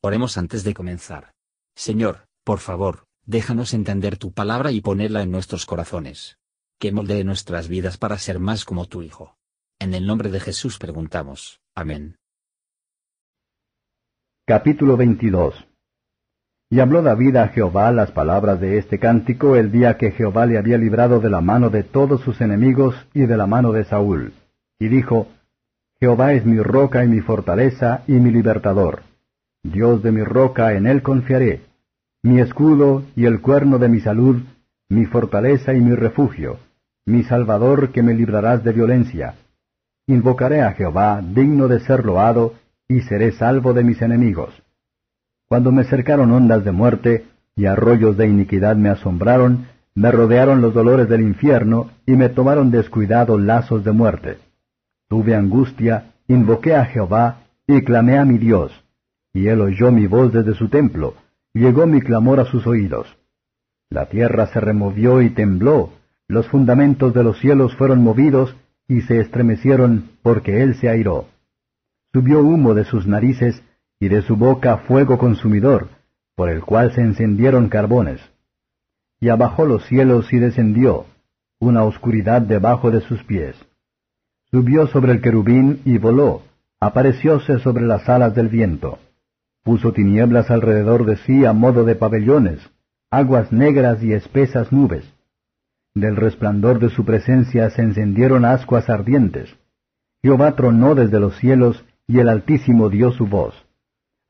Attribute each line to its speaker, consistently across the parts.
Speaker 1: Oremos antes de comenzar. Señor, por favor, déjanos entender tu palabra y ponerla en nuestros corazones. Que moldee nuestras vidas para ser más como tu Hijo. En el nombre de Jesús preguntamos. Amén.
Speaker 2: Capítulo 22 Y habló David a Jehová las palabras de este cántico el día que Jehová le había librado de la mano de todos sus enemigos y de la mano de Saúl. Y dijo, Jehová es mi roca y mi fortaleza y mi libertador Dios de mi roca, en él confiaré, mi escudo y el cuerno de mi salud, mi fortaleza y mi refugio, mi salvador que me librarás de violencia. Invocaré a Jehová, digno de ser loado, y seré salvo de mis enemigos. Cuando me cercaron ondas de muerte, y arroyos de iniquidad me asombraron, me rodearon los dolores del infierno, y me tomaron descuidado lazos de muerte. Tuve angustia, invoqué a Jehová, y clamé a mi Dios y él oyó mi voz desde su templo, llegó mi clamor a sus oídos. La tierra se removió y tembló, los fundamentos de los cielos fueron movidos y se estremecieron porque él se airó. Subió humo de sus narices y de su boca fuego consumidor, por el cual se encendieron carbones. Y abajó los cielos y descendió, una oscuridad debajo de sus pies. Subió sobre el querubín y voló, aparecióse sobre las alas del viento. Puso tinieblas alrededor de sí a modo de pabellones, aguas negras y espesas nubes. Del resplandor de su presencia se encendieron ascuas ardientes. Jehová tronó desde los cielos, y el Altísimo dio su voz.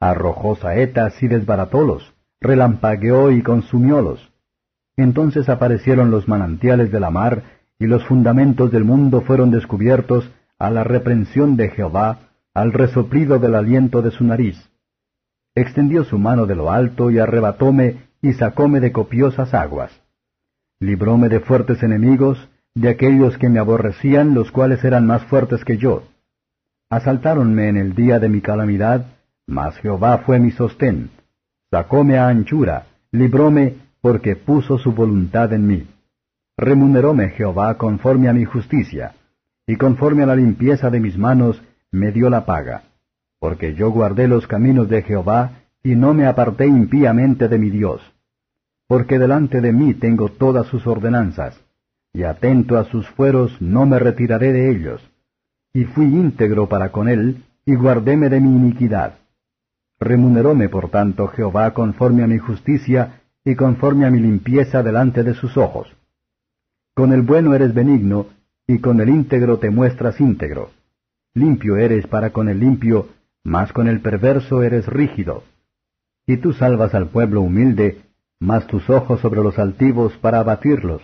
Speaker 2: Arrojó saetas y desbaratólos, relampagueó y consumiólos. Entonces aparecieron los manantiales de la mar, y los fundamentos del mundo fueron descubiertos a la reprensión de Jehová, al resoplido del aliento de su nariz extendió su mano de lo alto y arrebatóme y sacóme de copiosas aguas. Libróme de fuertes enemigos, de aquellos que me aborrecían, los cuales eran más fuertes que yo. Asaltáronme en el día de mi calamidad, mas Jehová fue mi sostén. Sacóme a anchura, libróme, porque puso su voluntad en mí. Remuneróme Jehová conforme a mi justicia, y conforme a la limpieza de mis manos me dio la paga porque yo guardé los caminos de Jehová, y no me aparté impíamente de mi Dios. Porque delante de mí tengo todas sus ordenanzas, y atento a sus fueros no me retiraré de ellos. Y fui íntegro para con él, y guardéme de mi iniquidad. Remuneróme por tanto Jehová conforme a mi justicia, y conforme a mi limpieza delante de sus ojos. Con el bueno eres benigno, y con el íntegro te muestras íntegro. Limpio eres para con el limpio, mas con el perverso eres rígido. Y tú salvas al pueblo humilde, mas tus ojos sobre los altivos para abatirlos.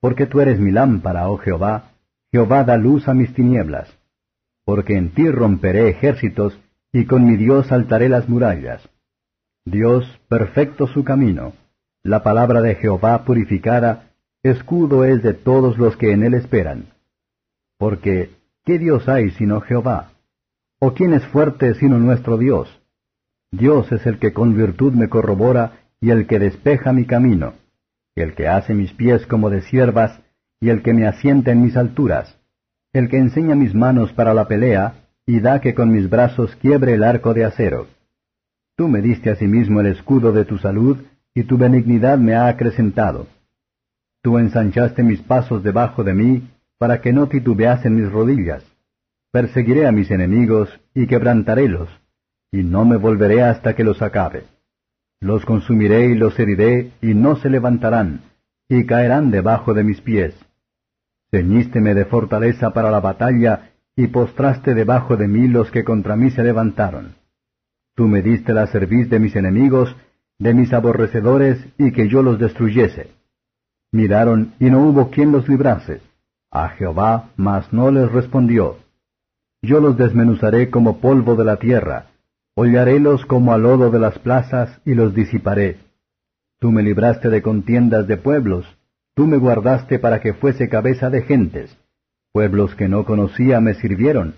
Speaker 2: Porque tú eres mi lámpara, oh Jehová, Jehová da luz a mis tinieblas. Porque en ti romperé ejércitos, y con mi Dios saltaré las murallas. Dios, perfecto su camino, la palabra de Jehová purificada, escudo es de todos los que en él esperan. Porque, ¿qué Dios hay sino Jehová? ¿O quién es fuerte sino nuestro Dios? Dios es el que con virtud me corrobora y el que despeja mi camino, el que hace mis pies como de siervas y el que me asienta en mis alturas, el que enseña mis manos para la pelea y da que con mis brazos quiebre el arco de acero. Tú me diste asimismo el escudo de tu salud y tu benignidad me ha acrecentado. Tú ensanchaste mis pasos debajo de mí para que no titubeasen mis rodillas. Perseguiré a mis enemigos y quebrantarélos, y no me volveré hasta que los acabe. Los consumiré y los heriré, y no se levantarán, y caerán debajo de mis pies. Ceñísteme de fortaleza para la batalla, y postraste debajo de mí los que contra mí se levantaron. Tú me diste la cerviz de mis enemigos, de mis aborrecedores, y que yo los destruyese. Miraron, y no hubo quien los librase. A Jehová, mas no les respondió. Yo los desmenuzaré como polvo de la tierra, hollarélos como a lodo de las plazas y los disiparé. Tú me libraste de contiendas de pueblos, tú me guardaste para que fuese cabeza de gentes. Pueblos que no conocía me sirvieron.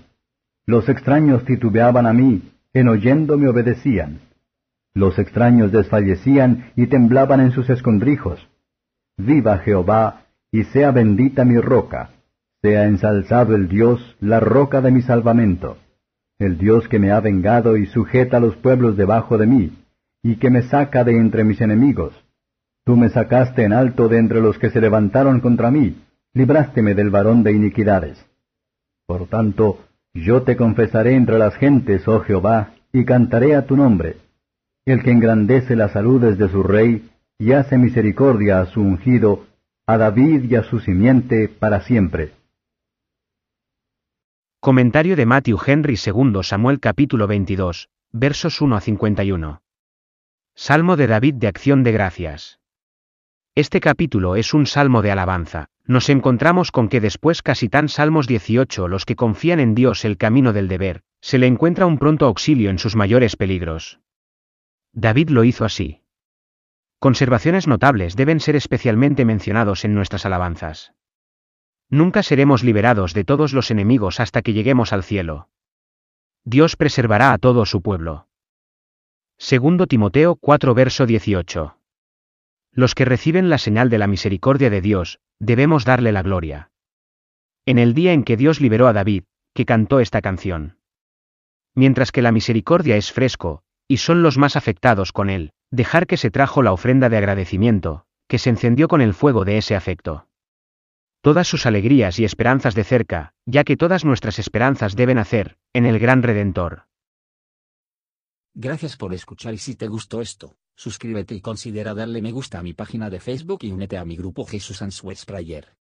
Speaker 2: Los extraños titubeaban a mí, en oyendo me obedecían. Los extraños desfallecían y temblaban en sus escondrijos. Viva Jehová, y sea bendita mi roca sea ensalzado el Dios, la roca de mi salvamento. el Dios que me ha vengado y sujeta a los pueblos debajo de mí, y que me saca de entre mis enemigos. Tú me sacaste en alto de entre los que se levantaron contra mí, librásteme del varón de iniquidades. Por tanto, yo te confesaré entre las gentes, oh Jehová, y cantaré a tu nombre. El que engrandece las saludes de su rey, y hace misericordia a su ungido, a David y a su simiente para siempre.
Speaker 3: Comentario de Matthew Henry II Samuel capítulo 22, versos 1 a 51. Salmo de David de acción de gracias. Este capítulo es un salmo de alabanza. Nos encontramos con que después casi tan Salmos 18 los que confían en Dios el camino del deber, se le encuentra un pronto auxilio en sus mayores peligros. David lo hizo así. Conservaciones notables deben ser especialmente mencionados en nuestras alabanzas. Nunca seremos liberados de todos los enemigos hasta que lleguemos al cielo. Dios preservará a todo su pueblo. Segundo Timoteo 4 verso 18. Los que reciben la señal de la misericordia de Dios, debemos darle la gloria. En el día en que Dios liberó a David, que cantó esta canción. Mientras que la misericordia es fresco, y son los más afectados con él, dejar que se trajo la ofrenda de agradecimiento, que se encendió con el fuego de ese afecto. Todas sus alegrías y esperanzas de cerca, ya que todas nuestras esperanzas deben hacer, en el gran Redentor.
Speaker 1: Gracias por escuchar y si te gustó esto, suscríbete y considera darle me gusta a mi página de Facebook y únete a mi grupo Jesús Answers Prayer.